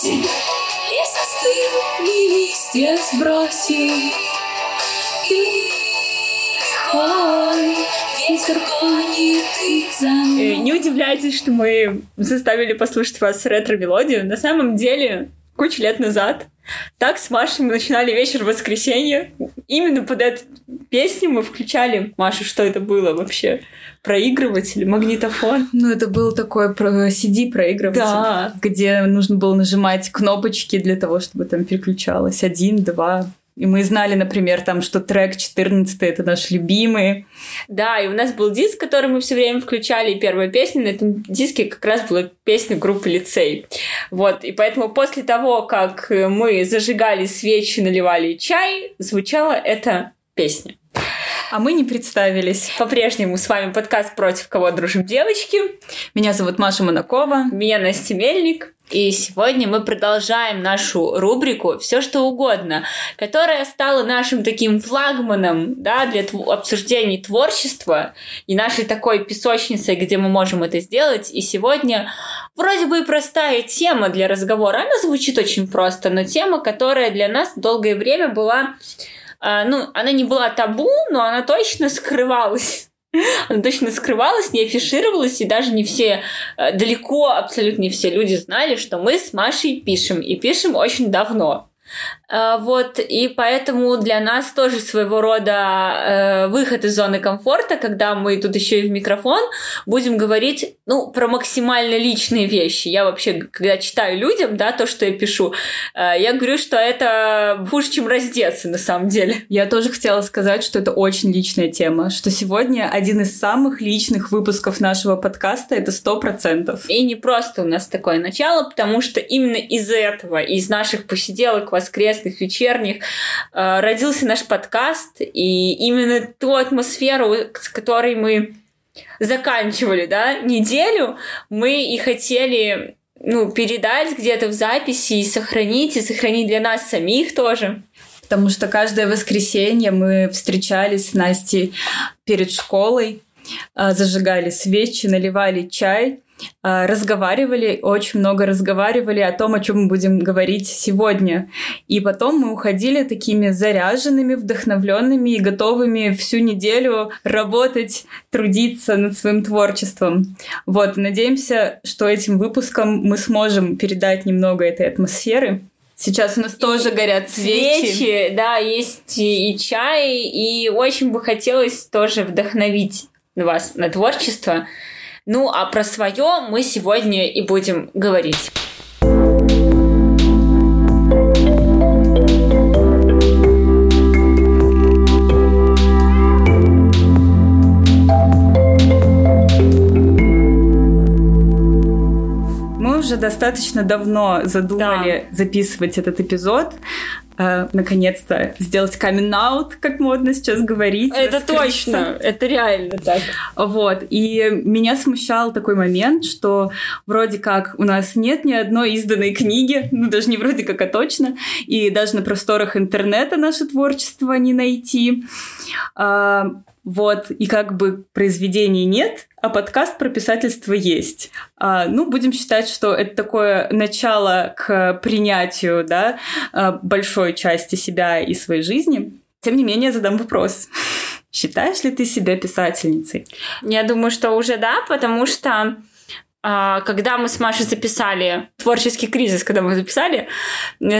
Осень, лес остыл, и листья сбросил. Тихой ветер гонит их за Э, Не удивляйтесь, что мы заставили послушать вас ретро-мелодию. На самом деле, кучу лет назад, так с Машей мы начинали вечер в воскресенье. Именно под эту песню мы включали. Маша, что это было вообще? Проигрыватель, магнитофон? Ну, это был такой про- CD-проигрыватель, Да. где нужно было нажимать кнопочки для того, чтобы там переключалось. Один, два. И мы знали, например, там, что трек 14 это наш любимый. Да, и у нас был диск, который мы все время включали, и первая песня на этом диске как раз была песня группы «Лицей». Вот, и поэтому после того, как мы зажигали свечи, наливали чай, звучала эта песня. А мы не представились. По-прежнему с вами подкаст «Против кого дружим девочки». Меня зовут Маша Монакова. Меня Настя Мельник. И сегодня мы продолжаем нашу рубрику «Все что угодно», которая стала нашим таким флагманом да, для тв- обсуждений творчества и нашей такой песочницей, где мы можем это сделать. И сегодня вроде бы и простая тема для разговора. Она звучит очень просто, но тема, которая для нас долгое время была а, ну, она не была табу, но она точно скрывалась. Она точно скрывалась, не афишировалась, и даже не все, э, далеко абсолютно не все люди знали, что мы с Машей пишем, и пишем очень давно. А, Вот, и поэтому для нас тоже своего рода э, выход из зоны комфорта, когда мы тут еще и в микрофон будем говорить, ну, про максимально личные вещи. Я вообще, когда читаю людям, да, то, что я пишу, э, я говорю, что это хуже, чем раздеться на самом деле. Я тоже хотела сказать, что это очень личная тема, что сегодня один из самых личных выпусков нашего подкаста это сто процентов. И не просто у нас такое начало, потому что именно из этого, из наших посиделок воскресных, вечерних, э, родился наш подкаст, и именно ту атмосферу, с которой мы заканчивали, да, неделю, мы и хотели ну, передать где-то в записи и сохранить, и сохранить для нас самих тоже. Потому что каждое воскресенье мы встречались с Настей перед школой, а, зажигали свечи, наливали чай, разговаривали, очень много разговаривали о том, о чем мы будем говорить сегодня. И потом мы уходили такими заряженными, вдохновленными и готовыми всю неделю работать, трудиться над своим творчеством. Вот, надеемся, что этим выпуском мы сможем передать немного этой атмосферы. Сейчас у нас тоже горят свечи. Свечи, да, есть и чай, и очень бы хотелось тоже вдохновить вас на творчество. Ну, а про свое мы сегодня и будем говорить. Мы уже достаточно давно задумали записывать этот эпизод. Э, наконец-то сделать камин-аут, как модно сейчас говорить. Это раскрыться. точно, это реально так. Вот. И меня смущал такой момент, что вроде как у нас нет ни одной изданной книги, ну даже не вроде как, а точно, и даже на просторах интернета наше творчество не найти. А, вот, и как бы произведений нет, а подкаст про писательство есть. А, ну, будем считать, что это такое начало к принятию, да, а, большой части себя и своей жизни. Тем не менее, задам вопрос. Считаешь ли ты себя писательницей? Я думаю, что уже да, потому что а, когда мы с Машей записали творческий кризис, когда мы записали,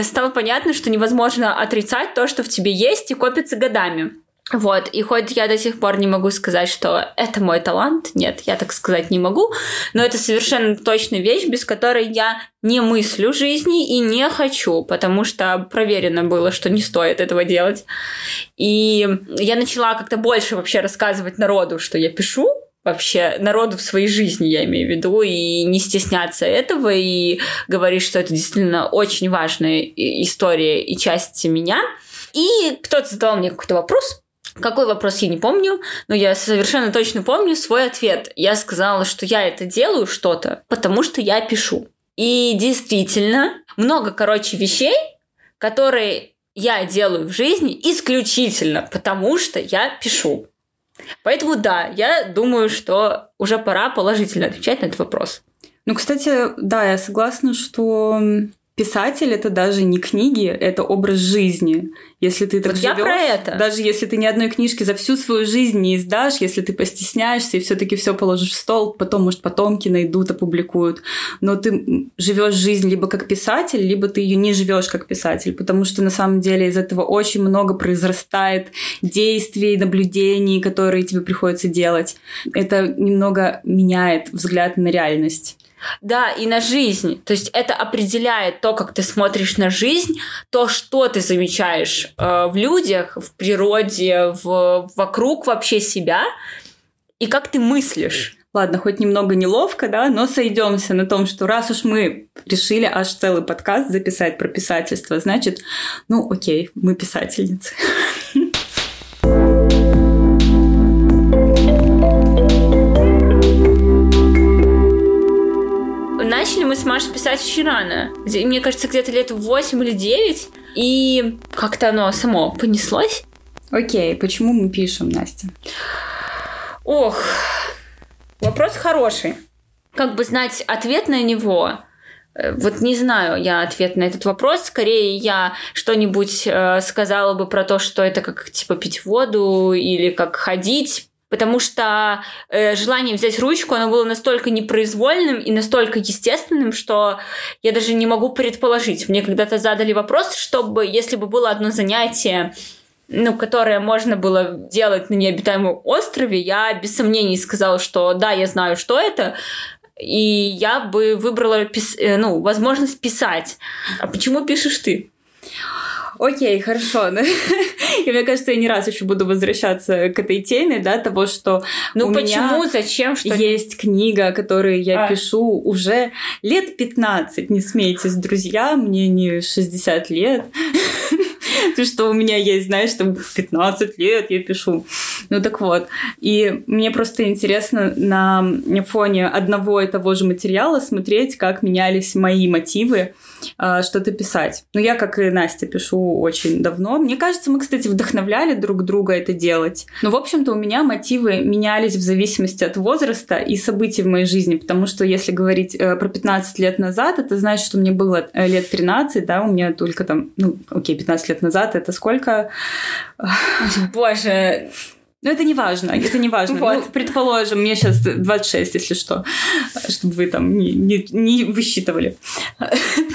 стало понятно, что невозможно отрицать то, что в тебе есть и копится годами. Вот, и хоть я до сих пор не могу сказать, что это мой талант, нет, я так сказать не могу, но это совершенно точно вещь, без которой я не мыслю жизни и не хочу, потому что проверено было, что не стоит этого делать. И я начала как-то больше вообще рассказывать народу, что я пишу, вообще народу в своей жизни, я имею в виду, и не стесняться этого, и говорить, что это действительно очень важная история и часть меня. И кто-то задал мне какой-то вопрос, какой вопрос я не помню, но я совершенно точно помню свой ответ. Я сказала, что я это делаю что-то, потому что я пишу. И действительно, много, короче, вещей, которые я делаю в жизни исключительно потому, что я пишу. Поэтому да, я думаю, что уже пора положительно отвечать на этот вопрос. Ну, кстати, да, я согласна, что писатель это даже не книги, это образ жизни. Если ты так Вот живешь, я про это. даже если ты ни одной книжки за всю свою жизнь не издашь, если ты постесняешься и все-таки все положишь в стол, потом, может, потомки найдут, опубликуют. Но ты живешь жизнь либо как писатель, либо ты ее не живешь как писатель, потому что на самом деле из этого очень много произрастает действий, наблюдений, которые тебе приходится делать. Это немного меняет взгляд на реальность. Да, и на жизнь. То есть это определяет то, как ты смотришь на жизнь, то, что ты замечаешь э, в людях, в природе, в, вокруг вообще себя, и как ты мыслишь. Ладно, хоть немного неловко, да, но сойдемся на том, что раз уж мы решили аж целый подкаст записать про писательство, значит, ну окей, мы писательницы. Начали мы с Машей писать очень рано. Где- Мне кажется, где-то лет 8 или 9. И как-то оно само понеслось. Окей, почему мы пишем, Настя? Ох, вопрос хороший. Как бы знать ответ на него? Э, Вот не знаю я ответ на этот вопрос. Скорее я что-нибудь э, сказала бы про то, что это как типа пить воду или как ходить. Потому что э, желание взять ручку, оно было настолько непроизвольным и настолько естественным, что я даже не могу предположить. Мне когда-то задали вопрос, чтобы, если бы было одно занятие, ну, которое можно было делать на необитаемом острове, я без сомнений сказала, что да, я знаю, что это, и я бы выбрала пис- э, ну, возможность писать. А почему пишешь ты? Окей, хорошо. И мне кажется, я не раз еще буду возвращаться к этой теме, да, того, что Ну у почему, меня зачем, что есть книга, которую я А. пишу уже лет 15. Не смейтесь, друзья, мне не 60 лет. То, что у меня есть, знаешь, там 15 лет я пишу. Ну так вот. И мне просто интересно на фоне одного и того же материала смотреть, как менялись мои мотивы а, что-то писать. Ну, я, как и Настя, пишу очень давно. Мне кажется, мы, кстати, вдохновляли друг друга это делать. Но, в общем-то, у меня мотивы менялись в зависимости от возраста и событий в моей жизни, потому что если говорить э, про 15 лет назад, это значит, что мне было э, лет 13, да, у меня только там, ну, окей, 15 лет назад, это сколько? Боже, Ну, это не важно, это не важно. Вот. Ну, предположим, мне сейчас 26, если что, чтобы вы там не, не, не высчитывали.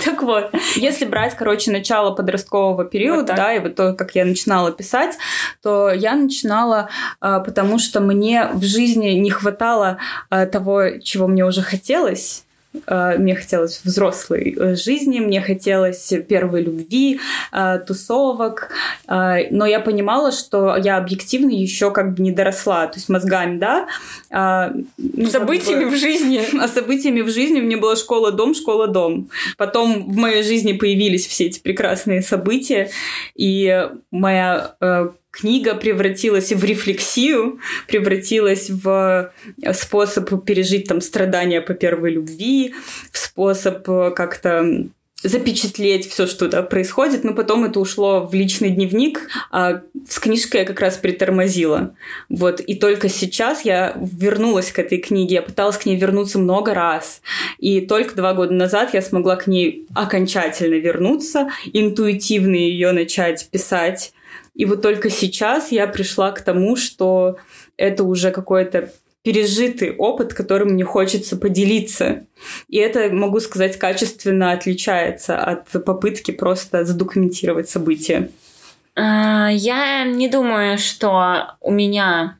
Так вот, если брать, короче, начало подросткового Вот периода, так. да, и вот то, как я начинала писать, то я начинала, а, потому что мне в жизни не хватало а, того, чего мне уже хотелось, мне хотелось взрослой э, жизни, мне хотелось первой любви, а, тусовок, но я понимала, что я объективно еще как бы не доросла, то есть мозгами, да. ну, событиями как бы- в жизни. а событиями в жизни меня была школа-дом, школа-дом. Потом в моей жизни появились все эти прекрасные события, и моя э, книга превратилась в рефлексию, превратилась в способ пережить там страдания по первой любви, в способ э, как-то запечатлеть все, что да, происходит, но потом это ушло в личный дневник, а с книжкой я как раз притормозила. Вот, и только сейчас я вернулась к этой книге, я пыталась к ней вернуться много раз, и только два года назад я смогла к ней окончательно вернуться, интуитивно ее начать писать, и вот только сейчас я пришла к тому, что это уже какой-то пережитый опыт, которым мне хочется поделиться. И это, могу сказать, качественно отличается от попытки просто задокументировать события. А, Я не думаю, что у меня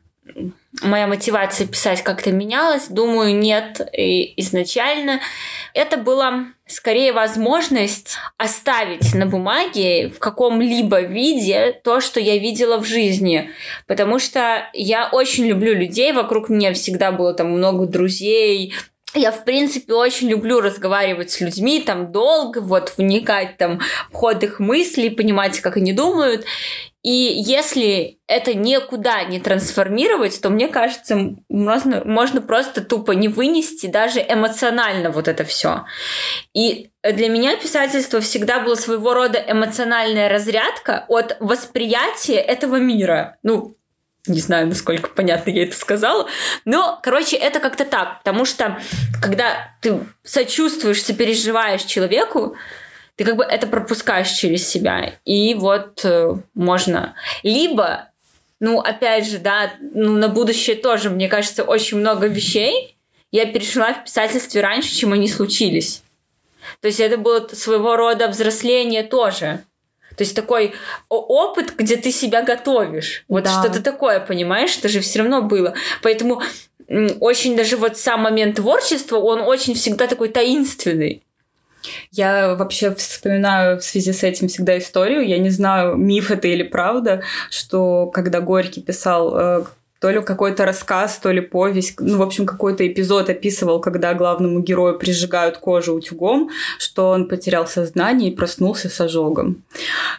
моя мотивация писать как-то менялась. Думаю, нет и изначально. Это была скорее возможность оставить на бумаге в каком-либо виде то, что я видела в жизни. Потому что я очень люблю людей, вокруг меня всегда было там много друзей, я, в принципе, очень люблю разговаривать с людьми, там, долго, вот, вникать там в ход их мыслей, понимать, как они думают. И если это никуда не трансформировать, то, мне кажется, можно, можно просто тупо не вынести даже эмоционально вот это все. И для меня писательство всегда было своего рода эмоциональная разрядка от восприятия этого мира. Ну, не знаю, насколько понятно я это сказала. Но, короче, это как-то так. Потому что когда ты сочувствуешь, сопереживаешь человеку, ты как бы это пропускаешь через себя. И вот э, можно. Либо, ну, опять же, да, ну, на будущее тоже, мне кажется, очень много вещей я перешла в писательстве раньше, чем они случились. То есть это было своего рода взросление тоже. То есть такой опыт, где ты себя готовишь. Вот да. что-то такое, понимаешь? Это же все равно было. Поэтому очень даже вот сам момент творчества, он очень всегда такой таинственный. Я вообще вспоминаю в связи с этим всегда историю. Я не знаю, миф это или правда, что когда Горький писал э, то ли какой-то рассказ, то ли повесть, ну, в общем, какой-то эпизод описывал, когда главному герою прижигают кожу утюгом, что он потерял сознание и проснулся с ожогом.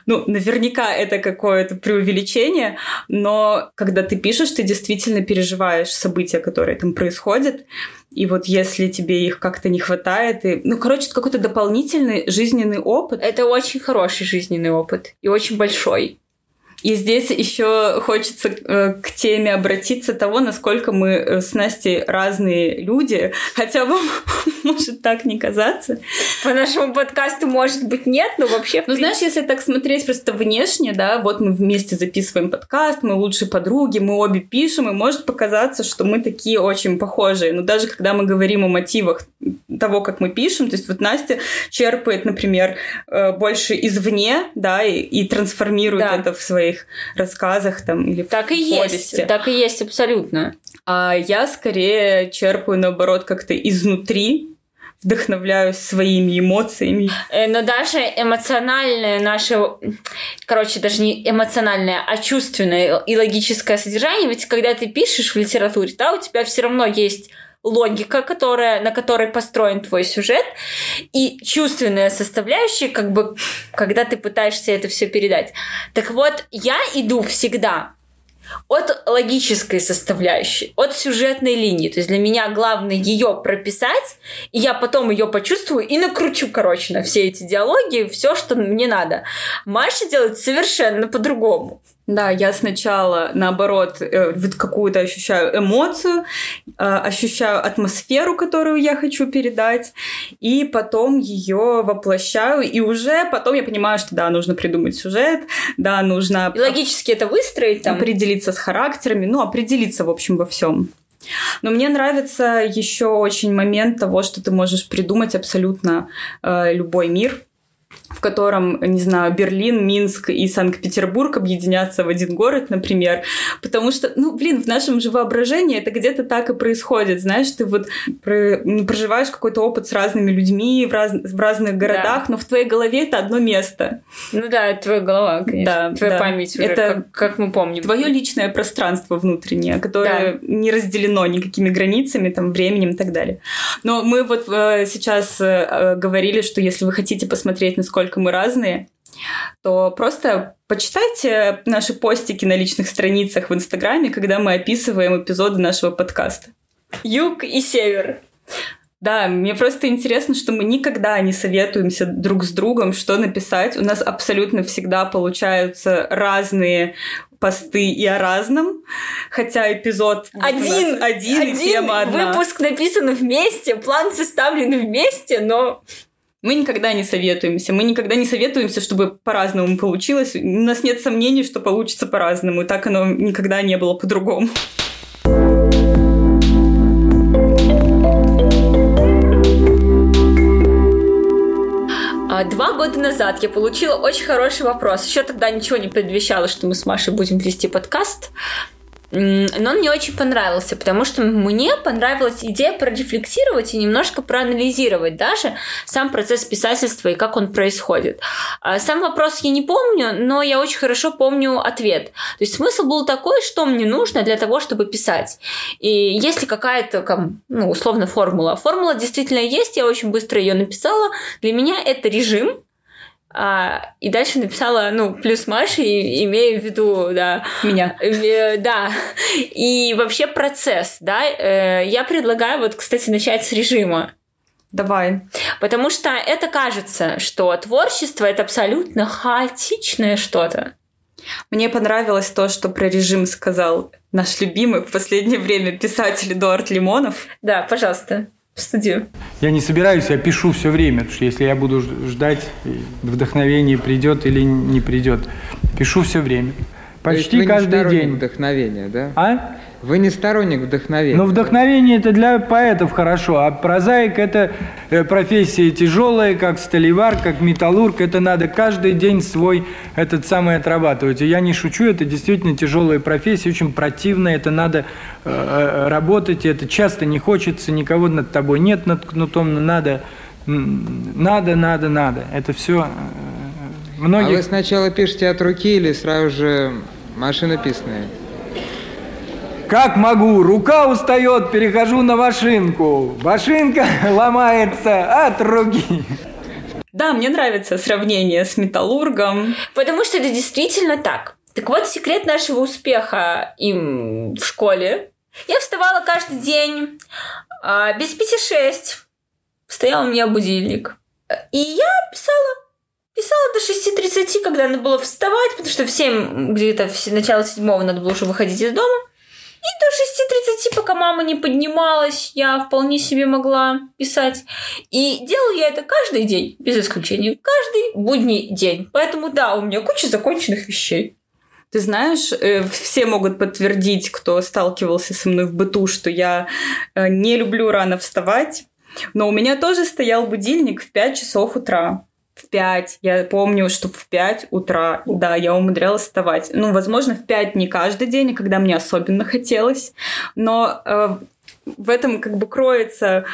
Ну, наверняка это какое-то преувеличение, но когда ты пишешь, ты действительно переживаешь события, которые там происходят, и вот если тебе их как-то не хватает, и, ну, короче, какой-то дополнительный жизненный опыт. Это очень хороший жизненный опыт и очень большой. И здесь еще хочется э, к теме обратиться того, насколько мы э, с Настей разные люди, хотя вам может так не казаться. По нашему подкасту, может быть, нет, но вообще... Ну, знаешь, если так смотреть просто внешне, да, вот мы вместе записываем подкаст, мы лучшие подруги, мы обе пишем, и может показаться, что мы такие очень похожие. Но даже когда мы говорим о мотивах того, как мы пишем, то есть вот Настя черпает, например, э, больше извне, да, и, и трансформирует да. это в своих своих рассказах там или так в и повести. есть, так и есть абсолютно. А я скорее черпаю наоборот как-то изнутри, вдохновляюсь своими эмоциями. Э, но даже эмоциональное наше, короче, даже не эмоциональное, а чувственное и логическое содержание, ведь когда ты пишешь в литературе, да, у тебя все равно есть логика, которая, на которой построен твой сюжет, и чувственная составляющая, как бы, когда ты пытаешься это все передать. Так вот, я иду всегда от логической составляющей, от сюжетной линии. То есть для меня главное ее прописать, и я потом ее почувствую и накручу, короче, на все эти диалоги, все, что мне надо. Маша делает совершенно по-другому. Да, я сначала, наоборот, э, вот какую-то ощущаю эмоцию, э, ощущаю атмосферу, которую я хочу передать, и потом ее воплощаю, и уже потом я понимаю, что да, нужно придумать сюжет, да, нужно... И логически это выстроить там. Определиться с характерами, ну, определиться, в общем, во всем. Но мне нравится еще очень момент того, что ты можешь придумать абсолютно э, любой мир, в котором, не знаю, Берлин, Минск и Санкт-Петербург объединятся в один город, например. Потому что, ну, блин, в нашем же воображении это где-то так и происходит. Знаешь, ты вот ну, проживаешь какой-то опыт с разными людьми в, раз, в разных городах, да. но в твоей голове это одно место. Ну да, это твоя голова, конечно. Да, твоя да. память уже, это как, как мы помним. Твое личное пространство внутреннее, которое да. не разделено никакими границами, там, временем и так далее. Но мы вот э, сейчас э, говорили, что если вы хотите посмотреть, насколько насколько мы разные, то просто почитайте наши постики на личных страницах в Инстаграме, когда мы описываем эпизоды нашего подкаста. Юг и север. Да, мне просто интересно, что мы никогда не советуемся друг с другом, что написать. У нас абсолютно всегда получаются разные посты и о разном, хотя эпизод один, один, один и тема одна. Выпуск написан вместе, план составлен вместе, но мы никогда не советуемся. Мы никогда не советуемся, чтобы по-разному получилось. У нас нет сомнений, что получится по-разному. И так оно никогда не было по-другому. А, два года назад я получила очень хороший вопрос. Еще тогда ничего не предвещало, что мы с Машей будем вести подкаст но он мне очень понравился, потому что мне понравилась идея прорефлексировать и немножко проанализировать даже сам процесс писательства и как он происходит. А, сам вопрос я не помню, но я очень хорошо помню ответ. То есть смысл был такой, что мне нужно для того, чтобы писать. И если какая-то, ну, условно, формула. Формула действительно есть, я очень быстро ее написала. Для меня это режим, а, и дальше написала, ну, плюс Маша, и, имея в виду, да. Меня. Э, да. И вообще процесс, да. Э, я предлагаю вот, кстати, начать с режима. Давай. Потому что это кажется, что творчество это абсолютно хаотичное что-то. Мне понравилось то, что про режим сказал наш любимый в последнее время писатель Эдуард Лимонов. Да, пожалуйста. В студию. Я не собираюсь, я пишу все время, потому что если я буду ждать, вдохновение придет или не придет, пишу все время. Почти каждый день. вдохновения, да? А? Вы не сторонник вдохновения. Но вдохновение это для поэтов хорошо, а прозаик это э, профессия тяжелая, как столевар, как металлург. Это надо каждый день свой этот самый отрабатывать. И я не шучу, это действительно тяжелая профессия, очень противная. Это надо э, э работать, это часто не хочется, никого над тобой нет над кнутом, надо, надо, надо, надо. Это все э, многих... А вы сначала пишете от руки или сразу же машинописные? Как могу, рука устает, перехожу на машинку. Машинка ломается от руки. Да, мне нравится сравнение с металлургом. Потому что это действительно так. Так вот, секрет нашего успеха им в школе. Я вставала каждый день а, без пяти шесть. Стоял у меня будильник. И я писала. Писала до 6.30, когда надо было вставать, потому что в 7, где-то в начало седьмого надо было уже выходить из дома. И до 6.30, пока мама не поднималась, я вполне себе могла писать. И делала я это каждый день, без исключения. Каждый будний день. Поэтому да, у меня куча законченных вещей. Ты знаешь, э, все могут подтвердить, кто сталкивался со мной в быту, что я э, не люблю рано вставать. Но у меня тоже стоял будильник в 5 часов утра в 5. Я помню, что в 5 утра, да, я умудрялась вставать. Ну, возможно, в 5 не каждый день, когда мне особенно хотелось. Но э, в этом как бы кроется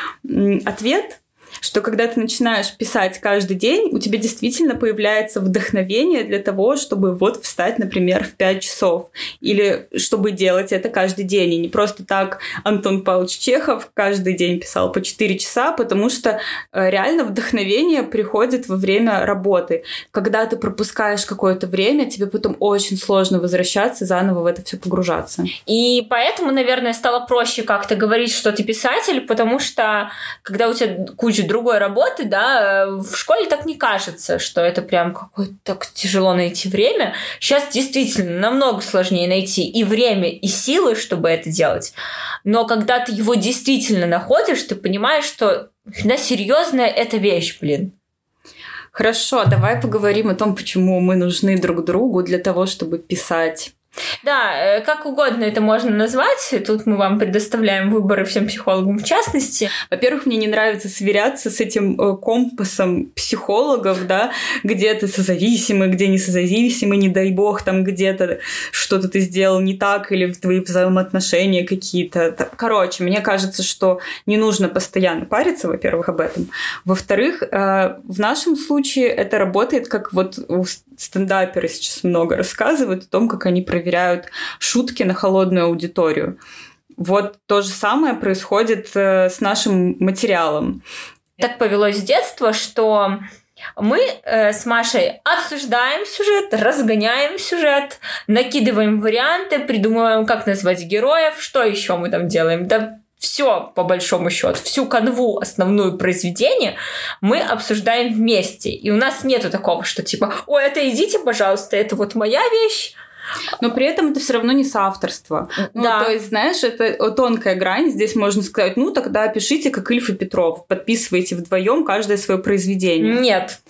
ответ что когда ты начинаешь писать каждый день, у тебя действительно появляется вдохновение для того, чтобы вот встать, например, в 5 часов. Или чтобы делать это каждый день. И не просто так Антон Павлович Чехов каждый день писал по 4 часа, потому что э, реально вдохновение приходит во время работы. Когда ты пропускаешь какое-то время, тебе потом очень сложно возвращаться, заново в это все погружаться. И поэтому, наверное, стало проще как-то говорить, что ты писатель, потому что когда у тебя куча другой работы, да, в школе так не кажется, что это прям какое-то так тяжело найти время. Сейчас действительно намного сложнее найти и время, и силы, чтобы это делать. Но когда ты его действительно находишь, ты понимаешь, что на серьезная эта вещь, блин. Хорошо, давай поговорим о том, почему мы нужны друг другу для того, чтобы писать. Да, э, как угодно это можно назвать. Тут мы вам предоставляем выборы всем психологам в частности. Во-первых, мне не нравится сверяться с этим э, компасом психологов, да, где ты созависимый, где не созависимый, не дай бог, там где-то что-то ты сделал не так, или в твои взаимоотношения какие-то. Короче, мне кажется, что не нужно постоянно париться, во-первых, об этом. Во-вторых, э, в нашем случае это работает как вот стендаперы сейчас много рассказывают о том, как они проверяют шутки на холодную аудиторию. Вот то же самое происходит э, с нашим материалом. Так повелось с детства, что мы э, с Машей обсуждаем сюжет, разгоняем сюжет, накидываем варианты, придумываем, как назвать героев, что еще мы там делаем. Да все, по большому счету, всю канву основную произведения мы обсуждаем вместе. И у нас нету такого, что типа, ой, это идите, пожалуйста, это вот моя вещь, но при этом это все равно не соавторство. Ну, да. то есть, знаешь, это тонкая грань. Здесь можно сказать, ну, тогда пишите, как Ильф и Петров. Подписывайте вдвоем каждое свое произведение. Нет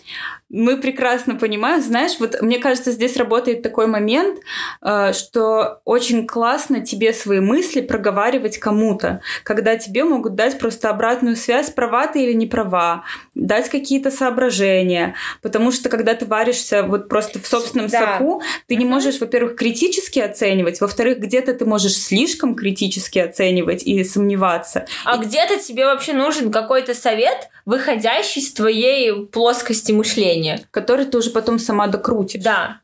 мы прекрасно понимаем, знаешь, вот мне кажется, здесь работает такой момент, э, что очень классно тебе свои мысли проговаривать кому-то, когда тебе могут дать просто обратную связь, права ты или не права, дать какие-то соображения, потому что когда ты варишься вот просто в собственном да. соку, ты не можешь, во-первых, критически оценивать, во-вторых, где-то ты можешь слишком критически оценивать и сомневаться. А и... где-то тебе вообще нужен какой-то совет, выходящий из твоей плоскости мышления. Который ты уже потом сама докрутишь. Да.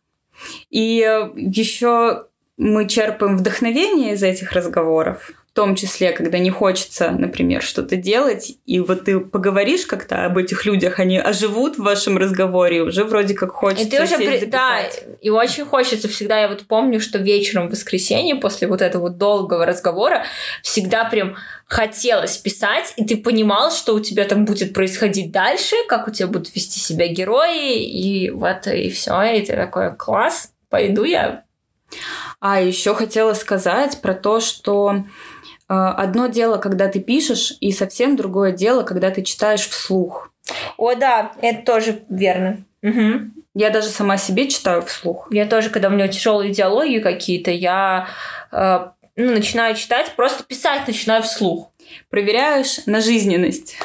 И э, еще мы черпаем вдохновение из этих разговоров том числе, когда не хочется, например, что-то делать, и вот ты поговоришь как-то об этих людях, они оживут в вашем разговоре, уже вроде как хочется и ты уже при... Да, и очень хочется всегда, я вот помню, что вечером в воскресенье после вот этого долгого разговора всегда прям хотелось писать, и ты понимал, что у тебя там будет происходить дальше, как у тебя будут вести себя герои, и вот и все, и ты такой класс, пойду я. А еще хотела сказать про то, что одно дело, когда ты пишешь, и совсем другое дело, когда ты читаешь вслух. О, да, это тоже верно. Угу. Я даже сама себе читаю вслух. Я тоже, когда у меня тяжелые идеологии какие-то, я э, ну, начинаю читать, просто писать начинаю вслух. Проверяешь на жизненность.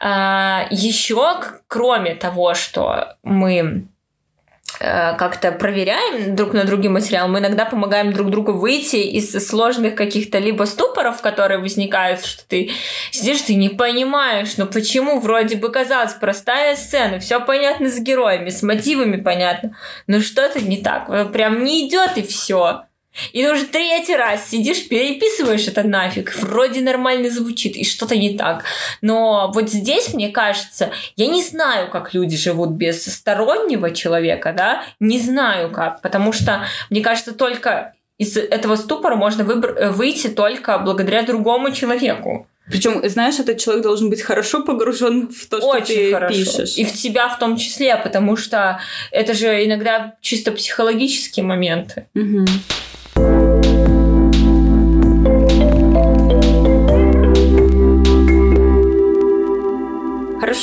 А, еще, кроме того, что мы Э, как-то проверяем друг на друге материал, мы иногда помогаем друг другу выйти из сложных каких-то либо ступоров, которые возникают, что ты сидишь, ты не понимаешь, ну почему вроде бы казалось простая сцена, все понятно с героями, с мотивами понятно, но что-то не так, прям не идет и все. И ты уже третий раз сидишь, переписываешь это нафиг, вроде нормально звучит, и что-то не так. Но вот здесь, мне кажется, я не знаю, как люди живут без стороннего человека, да, не знаю как, потому что, мне кажется, только из этого ступора можно выбр- выйти только благодаря другому человеку. Причем, знаешь, этот человек должен быть хорошо погружен в то, что Очень ты хорошо. пишешь. И в тебя в том числе, потому что это же иногда чисто психологические моменты. Угу.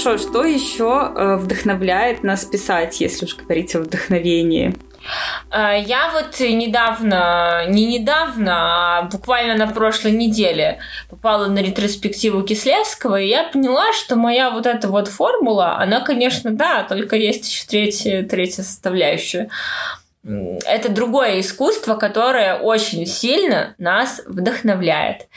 Хорошо, что еще э, вдохновляет нас писать, если уж говорить о вдохновении? А, я вот недавно, не недавно, а буквально на прошлой неделе попала на ретроспективу Кислевского, и я поняла, что моя вот эта вот формула, она, конечно, да, только есть еще третья, третья составляющая. Это другое искусство, которое очень сильно нас вдохновляет.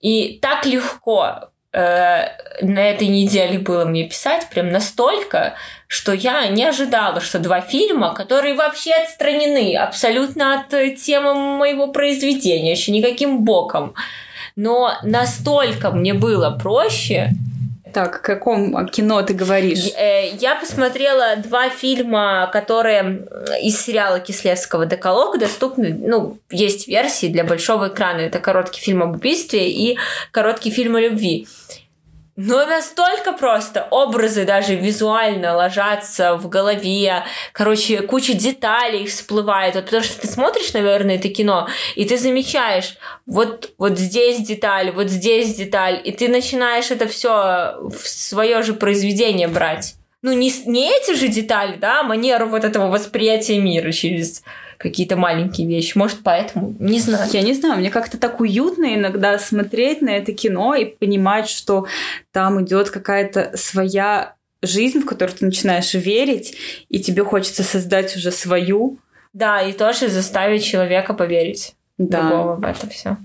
И так легко э, на этой неделе было мне писать, прям настолько, что я не ожидала, что два фильма, которые вообще отстранены абсолютно от э, темы моего произведения, еще никаким боком, но настолько мне было проще так, о каком кино ты говоришь? Э, я посмотрела два фильма, которые из сериала Кислевского «Деколог» доступны, ну, есть версии для большого экрана. Это короткий фильм об убийстве и короткий фильм о любви. Но настолько просто образы даже визуально ложатся в голове. Короче, куча деталей всплывает. Вот потому что ты смотришь, наверное, это кино, и ты замечаешь, вот, вот здесь деталь, вот здесь деталь, и ты начинаешь это все в свое же произведение брать. Ну, не, не эти же детали, да, а манеру вот этого восприятия мира через какие-то маленькие вещи. Может, поэтому, не знаю. Я не знаю, мне как-то так уютно иногда смотреть на это кино и понимать, что там идет какая-то своя жизнь, в которую ты начинаешь верить, и тебе хочется создать уже свою. Да, и тоже заставить человека поверить да. другого в это все.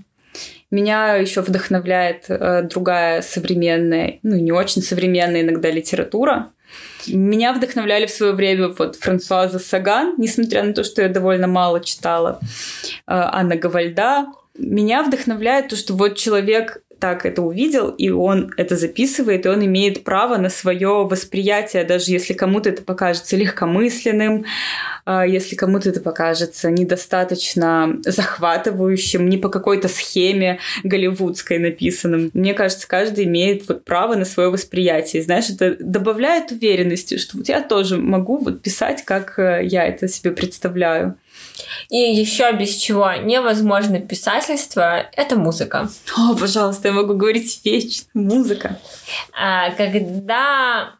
Меня еще вдохновляет э, другая современная, ну не очень современная иногда литература. Меня вдохновляли в свое время вот Франсуаза Саган, несмотря на то, что я довольно мало читала. А, Анна Гавальда. Меня вдохновляет то, что вот человек так это увидел, и он это записывает, и он имеет право на свое восприятие, даже если кому-то это покажется легкомысленным, а, если кому-то это покажется недостаточно захватывающим, не по какой-то схеме голливудской написанным. Мне кажется, каждый имеет вот право на свое восприятие. знаешь, это добавляет уверенности, что вот я тоже могу вот писать, как э, я это себе представляю. И еще без чего невозможно писательство – это музыка. О, пожалуйста, я могу говорить вечно. Музыка. А, когда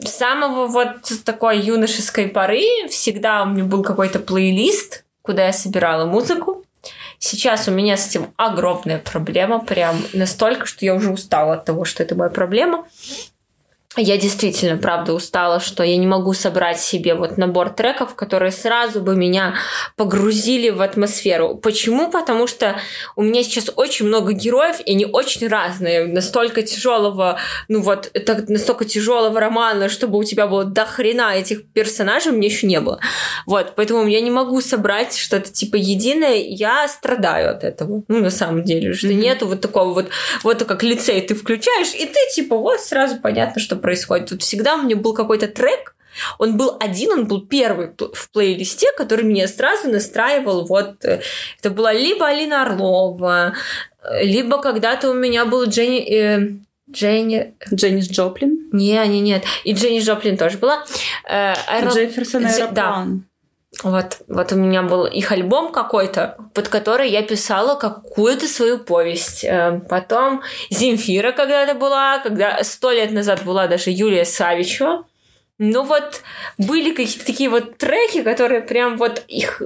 с самого вот такой юношеской поры всегда у меня был какой-то плейлист, куда я собирала музыку. Сейчас у меня с этим огромная проблема, прям настолько, что я уже устала от того, что это моя проблема я действительно, правда, устала, что я не могу собрать себе вот набор треков, которые сразу бы меня погрузили в атмосферу. Почему? Потому что у меня сейчас очень много героев, и они очень разные. Настолько тяжелого, ну вот, это настолько тяжелого романа, чтобы у тебя было до хрена этих персонажей, мне еще не было. Вот, поэтому я не могу собрать что-то типа единое, я страдаю от этого. Ну, на самом деле, что mm-hmm. нету вот такого вот, вот как лицей ты включаешь, и ты типа вот сразу понятно, что происходит. Тут всегда у меня был какой-то трек, он был один, он был первый в плейлисте, который меня сразу настраивал. Вот э, это была либо Алина Орлова, э, либо когда-то у меня был Дженни... Э, Дженни... Дженнис Джоплин? Не, не, нет. И Дженни Джоплин тоже была. Э, Аэро... Джефферсон Аэроплан. Да. Вот, вот у меня был их альбом какой-то, под который я писала какую-то свою повесть. Э, потом Земфира когда-то была, когда сто лет назад была даже Юлия Савичева. Ну вот были какие-то такие вот треки, которые прям вот их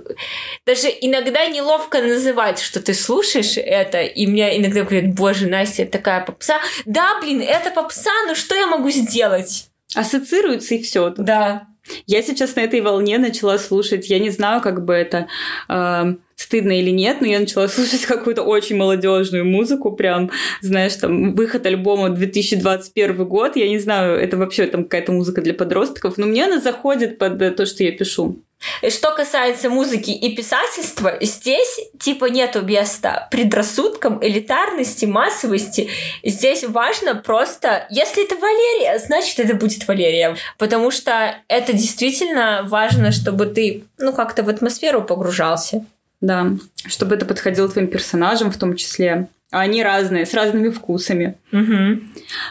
даже иногда неловко называть, что ты слушаешь это, и мне иногда говорят, боже, Настя, это такая попса. Да, блин, это попса, но что я могу сделать? Ассоциируется и все. Да. Я сейчас на этой волне начала слушать, я не знаю, как бы это э, стыдно или нет, но я начала слушать какую-то очень молодежную музыку, прям, знаешь, там, выход альбома 2021 год, я не знаю, это вообще там какая-то музыка для подростков, но мне она заходит под то, что я пишу. Что касается музыки и писательства, здесь типа нету места предрассудкам, элитарности, массовости. Здесь важно просто, если это Валерия, значит это будет Валерия. Потому что это действительно важно, чтобы ты, ну, как-то в атмосферу погружался. Да, чтобы это подходило твоим персонажам в том числе. А они разные, с разными вкусами. Угу.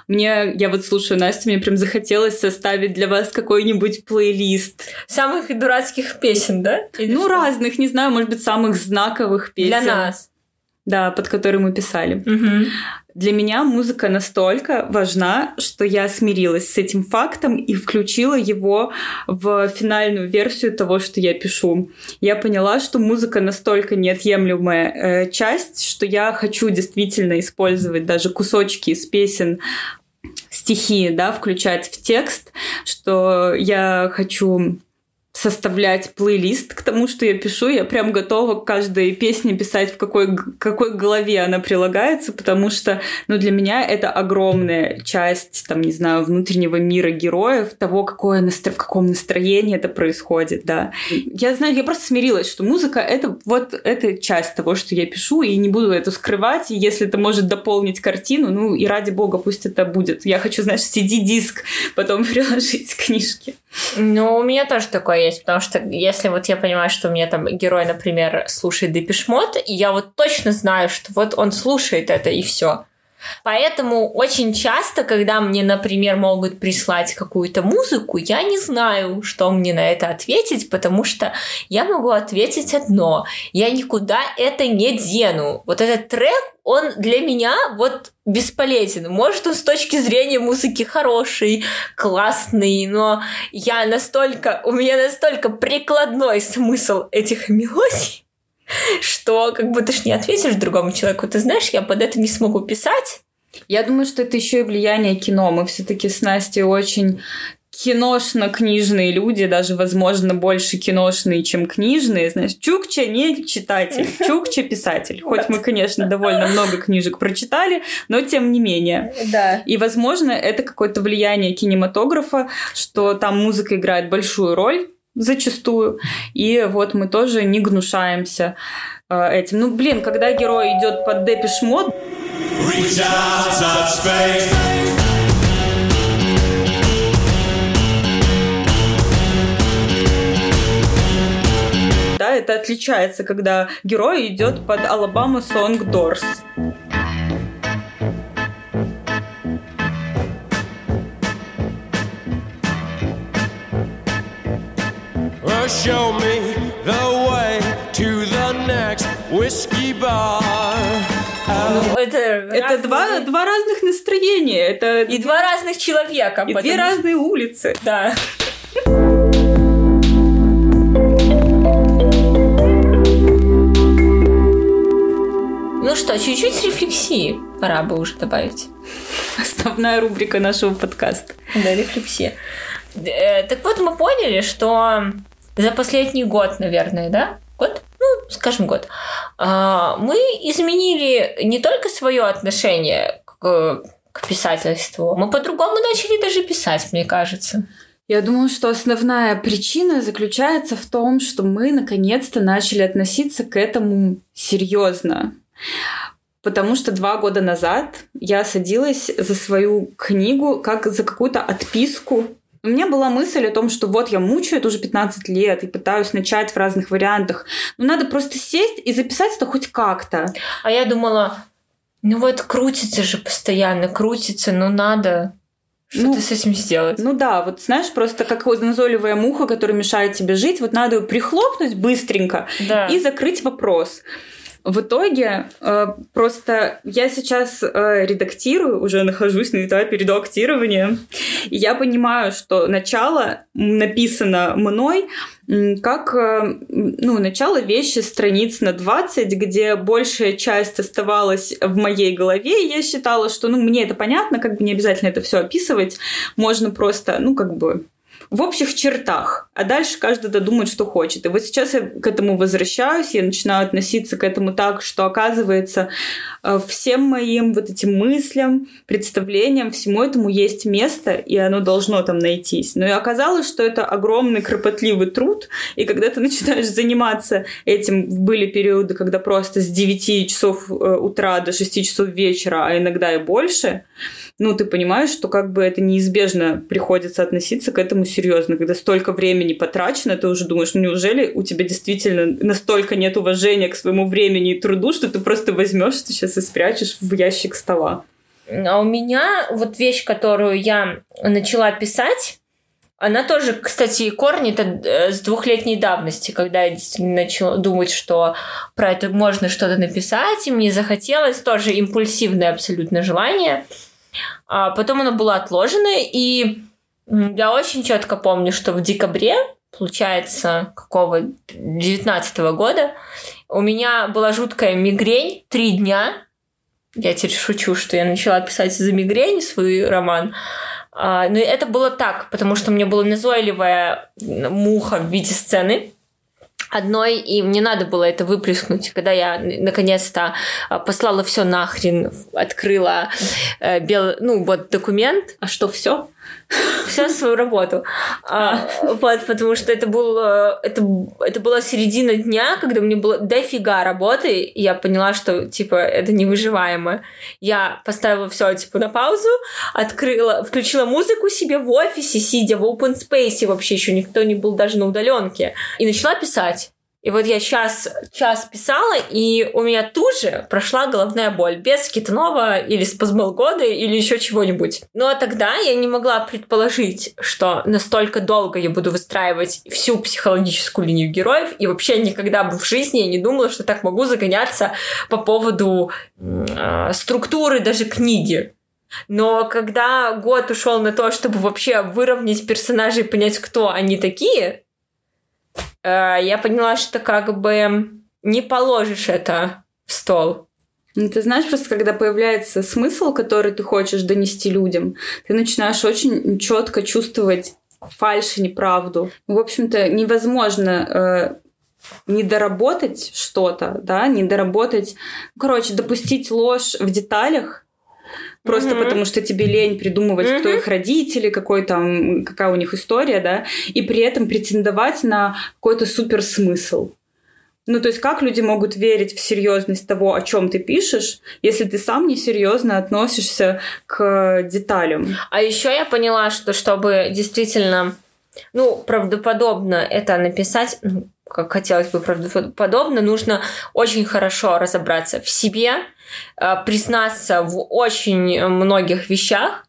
Мне, я вот слушаю Настю, мне прям захотелось составить для вас какой-нибудь плейлист. Самых дурацких песен, да? Или ну, что? разных, не знаю, может быть, самых знаковых песен. Для нас. Да, под которые мы писали. Угу. Для меня музыка настолько важна, что я смирилась с этим фактом и включила его в финальную версию того, что я пишу. Я поняла, что музыка настолько неотъемлемая э, часть, что я хочу действительно использовать даже кусочки из песен стихи, да, включать в текст, что я хочу составлять плейлист к тому, что я пишу. Я прям готова к каждой песне писать, в какой, какой голове она прилагается, потому что ну, для меня это огромная часть, там, не знаю, внутреннего мира героев, того, какое настро... в каком настроении это происходит, да. Я знаю, я просто смирилась, что музыка — это вот эта часть того, что я пишу, и не буду это скрывать, и если это может дополнить картину, ну и ради бога, пусть это будет. Я хочу, знаешь, CD-диск потом приложить к книжке. Ну, у меня тоже такое есть, потому что если вот я понимаю, что у меня там герой, например, слушает Депешмот, и я вот точно знаю, что вот он слушает это и все. Поэтому очень часто, когда мне, например, могут прислать какую-то музыку, я не знаю, что мне на это ответить, потому что я могу ответить одно. Я никуда это не дену. Вот этот трек, он для меня вот бесполезен. Может, он с точки зрения музыки хороший, классный, но я настолько, у меня настолько прикладной смысл этих мелодий, что как бы ты ж не ответишь другому человеку. Ты знаешь, я под это не смогу писать, я думаю, что это еще и влияние кино. Мы все-таки с Настей очень киношно-книжные люди, даже, возможно, больше киношные, чем книжные. Знаешь, Чукча не читатель, Чукча писатель. Хоть мы, конечно, довольно много книжек прочитали, но тем не менее. Да. И, возможно, это какое-то влияние кинематографа, что там музыка играет большую роль зачастую. И вот мы тоже не гнушаемся э, этим. Ну, блин, когда герой идет под депиш мод... Да, это отличается, когда герой идет под Алабама Song Show me the way to the next whiskey bar. Ну, это это два, два разных настроения. Это и два разных человека. И две разные улицы. Да. Ну что, чуть-чуть рефлексии пора бы уже добавить. Основная рубрика нашего подкаста. Да, рефлексия. Э, так вот, мы поняли, что за последний год, наверное, да? Год? Ну, скажем, год. А, мы изменили не только свое отношение к, к писательству, мы по-другому начали даже писать, мне кажется. Я думаю, что основная причина заключается в том, что мы наконец-то начали относиться к этому серьезно. Потому что два года назад я садилась за свою книгу как за какую-то отписку у меня была мысль о том, что вот я мучаю это уже 15 лет и пытаюсь начать в разных вариантах. Но надо просто сесть и записать это хоть как-то. А я думала, ну вот крутится же постоянно, крутится, ну надо. Что ну, ты с этим сделать? Ну да, вот знаешь, просто как назойливая муха, которая мешает тебе жить, вот надо ее прихлопнуть быстренько да. и закрыть вопрос. В итоге э, просто я сейчас э, редактирую, уже нахожусь на этапе редактирования, и я понимаю, что начало написано мной как э, ну, начало вещи страниц на 20, где большая часть оставалась в моей голове, и я считала, что ну, мне это понятно, как бы не обязательно это все описывать, можно просто, ну, как бы в общих чертах, а дальше каждый додумает, что хочет. И вот сейчас я к этому возвращаюсь, я начинаю относиться к этому так, что оказывается э, всем моим вот этим мыслям, представлениям, всему этому есть место, и оно должно там найтись. Но и оказалось, что это огромный кропотливый труд, и когда ты начинаешь заниматься этим, были периоды, когда просто с 9 часов э, утра до 6 часов вечера, а иногда и больше, ну, ты понимаешь, что как бы это неизбежно приходится относиться к этому серьезно. Когда столько времени потрачено, ты уже думаешь, ну, неужели у тебя действительно настолько нет уважения к своему времени и труду, что ты просто возьмешь сейчас и спрячешь в ящик стола? А у меня вот вещь, которую я начала писать, она тоже, кстати, корни э, с двухлетней давности, когда я действительно начала думать, что про это можно что-то написать, и мне захотелось тоже импульсивное абсолютно желание – а потом оно было отложено, и я очень четко помню, что в декабре, получается, какого 19 года, у меня была жуткая мигрень три дня. Я теперь шучу, что я начала писать за мигрень свой роман. А, но это было так, потому что у меня была назойливая муха в виде сцены одной, и мне надо было это выплеснуть. Когда я наконец-то а, послала все нахрен, открыла э, бел... ну, вот документ. А что, все? Все свою работу. А, вот, потому что это, был, э, это, это была середина дня, когда мне было дофига работы, и я поняла, что, типа, это невыживаемо. Я поставила все, типа, на паузу, открыла, включила музыку себе в офисе, сидя в open space, вообще еще никто не был даже на удаленке, и начала писать. И вот я сейчас час писала, и у меня тут же прошла головная боль без кетонова или спазмолгода или еще чего-нибудь. Но тогда я не могла предположить, что настолько долго я буду выстраивать всю психологическую линию героев, и вообще никогда бы в жизни я не думала, что так могу загоняться по поводу э, структуры даже книги. Но когда год ушел на то, чтобы вообще выровнять персонажей и понять, кто они такие, я поняла, что как бы не положишь это в стол. Ну, ты знаешь, просто когда появляется смысл, который ты хочешь донести людям, ты начинаешь очень четко чувствовать фальшь и неправду. В общем-то, невозможно э, не доработать что-то, да, не доработать, короче, допустить ложь в деталях, Просто mm-hmm. потому что тебе лень придумывать, mm-hmm. кто их родители, какой там, какая у них история, да, и при этом претендовать на какой-то супер смысл. Ну, то есть, как люди могут верить в серьезность того, о чем ты пишешь, если ты сам несерьезно относишься к деталям? А еще я поняла, что чтобы действительно, ну, правдоподобно это написать, ну, как хотелось бы правдоподобно, нужно очень хорошо разобраться в себе, признаться в очень многих вещах,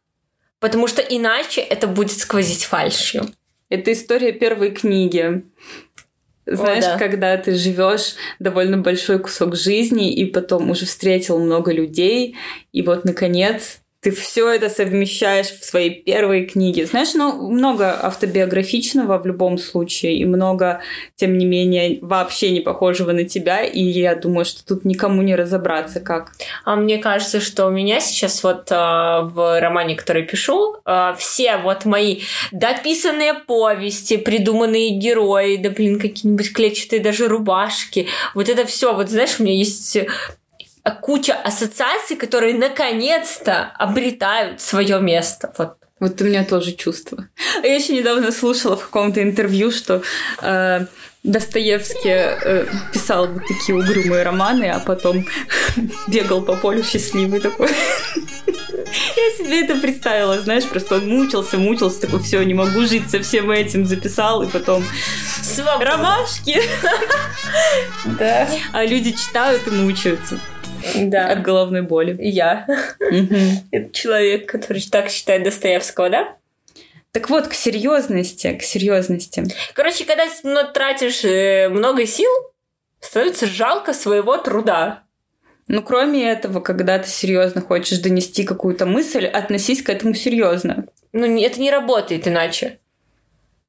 потому что иначе это будет сквозить фальшью. Это история первой книги. Знаешь, О, да. когда ты живешь довольно большой кусок жизни, и потом уже встретил много людей, и вот наконец ты все это совмещаешь в своей первой книге. Знаешь, ну, много автобиографичного в любом случае, и много, тем не менее, вообще не похожего на тебя, и я думаю, что тут никому не разобраться, как. А мне кажется, что у меня сейчас вот э, в романе, который пишу, э, все вот мои дописанные повести, придуманные герои, да, блин, какие-нибудь клетчатые даже рубашки, вот это все, вот знаешь, у меня есть куча ассоциаций, которые наконец-то обретают свое место. Вот. Вот у меня тоже чувство. Я еще недавно слушала в каком-то интервью, что э, Достоевский э, писал вот такие угрюмые романы, а потом бегал по полю счастливый такой. Я себе это представила, знаешь, просто он мучился, мучился, такой, все, не могу жить со всем этим, записал, и потом ромашки. Да. А люди читают и мучаются. Да. От головной боли. Я. Это человек, который так считает Достоевского, да? Так вот, к серьезности, к серьезности. Короче, когда ну, тратишь э, много сил, становится жалко своего труда. Ну, кроме этого, когда ты серьезно хочешь донести какую-то мысль, относись к этому серьезно. Ну, это не работает иначе.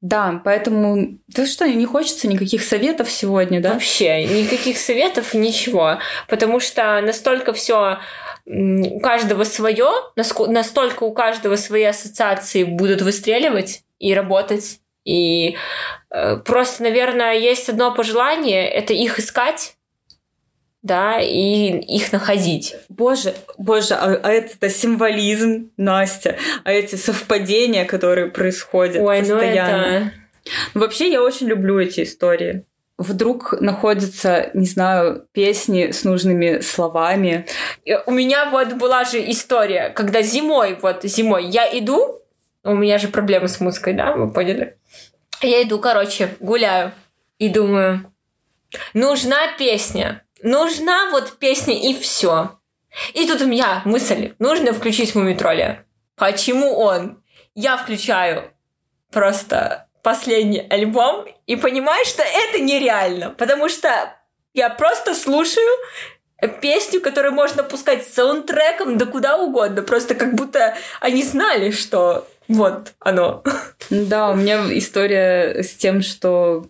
Да, поэтому... Да что, не хочется никаких советов сегодня, да? Вообще, никаких советов, ничего. Потому что настолько все у каждого свое, настолько у каждого свои ассоциации будут выстреливать и работать. И э, просто, наверное, есть одно пожелание, это их искать, да, и их находить. Боже, боже, а, а это символизм, Настя, а эти совпадения, которые происходят Ой, постоянно. Ну это... Вообще, я очень люблю эти истории вдруг находятся, не знаю, песни с нужными словами. У меня вот была же история, когда зимой, вот зимой я иду, у меня же проблемы с музыкой, да, вы поняли? Я иду, короче, гуляю и думаю, нужна песня, нужна вот песня и все. И тут у меня мысль, нужно включить Мумитроля. Почему он? Я включаю просто последний альбом и понимаю, что это нереально, потому что я просто слушаю песню, которую можно пускать с саундтреком да куда угодно, просто как будто они знали, что вот оно. Да, у меня история с тем, что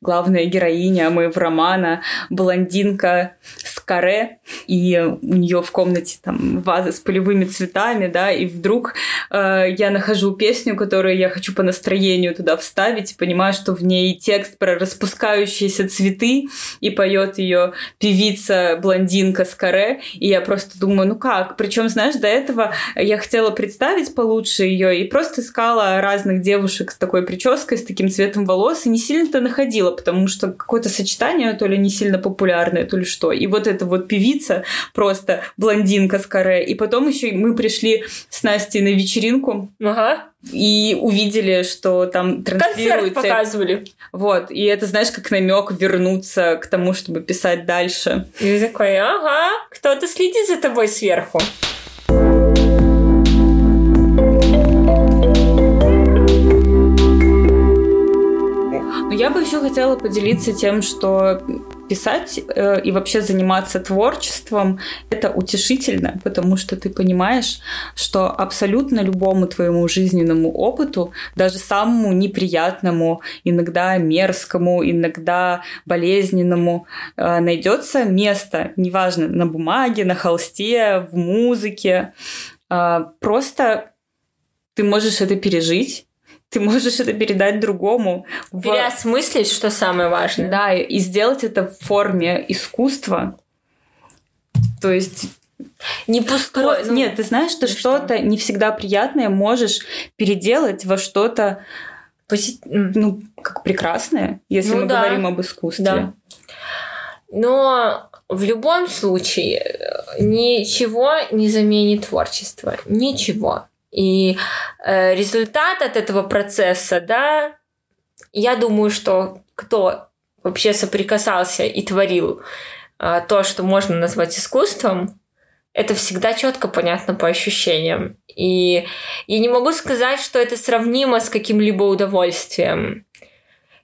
главная героиня моего романа блондинка с каре, и у нее в комнате там ваза с полевыми цветами, да, и вдруг э, я нахожу песню, которую я хочу по настроению туда вставить, и понимаю, что в ней текст про распускающиеся цветы, и поет ее певица блондинка с каре, и я просто думаю, ну как? Причем, знаешь, до этого я хотела представить получше ее и просто искала разных девушек с такой прической, с таким цветом волос, и не сильно-то находила, потому что какое-то сочетание то ли не сильно популярное, то ли что. И вот эта вот певица, просто блондинка с каре. И потом еще мы пришли с Настей на вечеринку. Ага. И увидели, что там транслируется... Концерт показывали. Вот. И это, знаешь, как намек вернуться к тому, чтобы писать дальше. И такой, ага, кто-то следит за тобой сверху. Я бы еще хотела поделиться тем, что писать э, и вообще заниматься творчеством это утешительно, потому что ты понимаешь, что абсолютно любому твоему жизненному опыту, даже самому неприятному, иногда мерзкому, иногда болезненному, э, найдется место, неважно, на бумаге, на холсте, в музыке. Э, просто ты можешь это пережить ты можешь это передать другому. Переосмыслить, в... что самое важное. Да, и сделать это в форме искусства. То есть не пустое. Ну, Нет, ты знаешь, что что-то не всегда приятное можешь переделать во что-то Пози... ну, как прекрасное, если ну, мы да. говорим об искусстве. Да. Но в любом случае ничего не заменит творчество. Ничего. И э, результат от этого процесса, да, я думаю, что кто вообще соприкасался и творил э, то, что можно назвать искусством, это всегда четко понятно по ощущениям. И я не могу сказать, что это сравнимо с каким-либо удовольствием.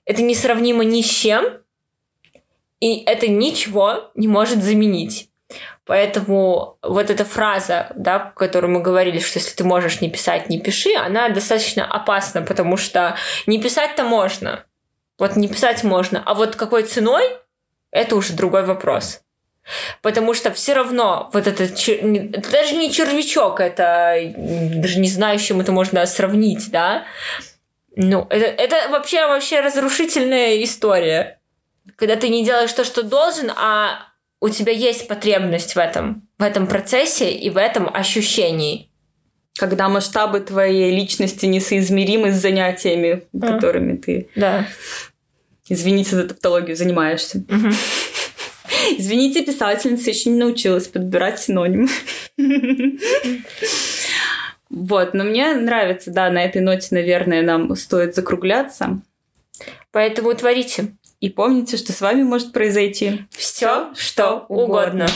Это не сравнимо ни с чем, и это ничего не может заменить. Поэтому вот эта фраза, да, в которой мы говорили, что если ты можешь не писать, не пиши, она достаточно опасна, потому что не писать-то можно. Вот не писать можно. А вот какой ценой, это уже другой вопрос. Потому что все равно вот этот это даже не червячок, это даже не знаю, с чем это можно сравнить, да. Ну, это, это вообще вообще разрушительная история. Когда ты не делаешь то, что должен, а у тебя есть потребность в этом, в этом процессе и в этом ощущении. Когда масштабы твоей личности несоизмеримы с занятиями, mm. которыми ты, да. извините за тавтологию, занимаешься. Извините, писательница еще не научилась подбирать синонимы. Вот, но мне нравится, да, на этой ноте, наверное, нам стоит закругляться. Поэтому творите. И помните, что с вами может произойти все, что угодно. угодно.